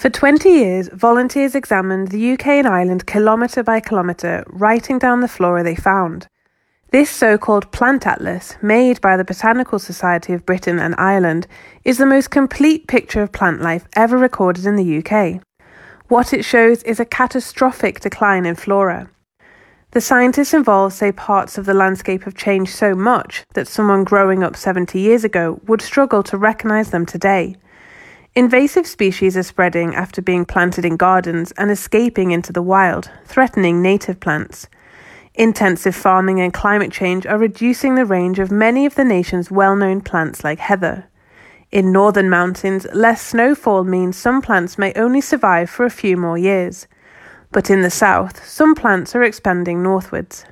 For 20 years, volunteers examined the UK and Ireland kilometre by kilometre, writing down the flora they found. This so called plant atlas, made by the Botanical Society of Britain and Ireland, is the most complete picture of plant life ever recorded in the UK. What it shows is a catastrophic decline in flora. The scientists involved say parts of the landscape have changed so much that someone growing up 70 years ago would struggle to recognise them today. Invasive species are spreading after being planted in gardens and escaping into the wild, threatening native plants. Intensive farming and climate change are reducing the range of many of the nation's well known plants like heather. In northern mountains, less snowfall means some plants may only survive for a few more years. But in the south, some plants are expanding northwards.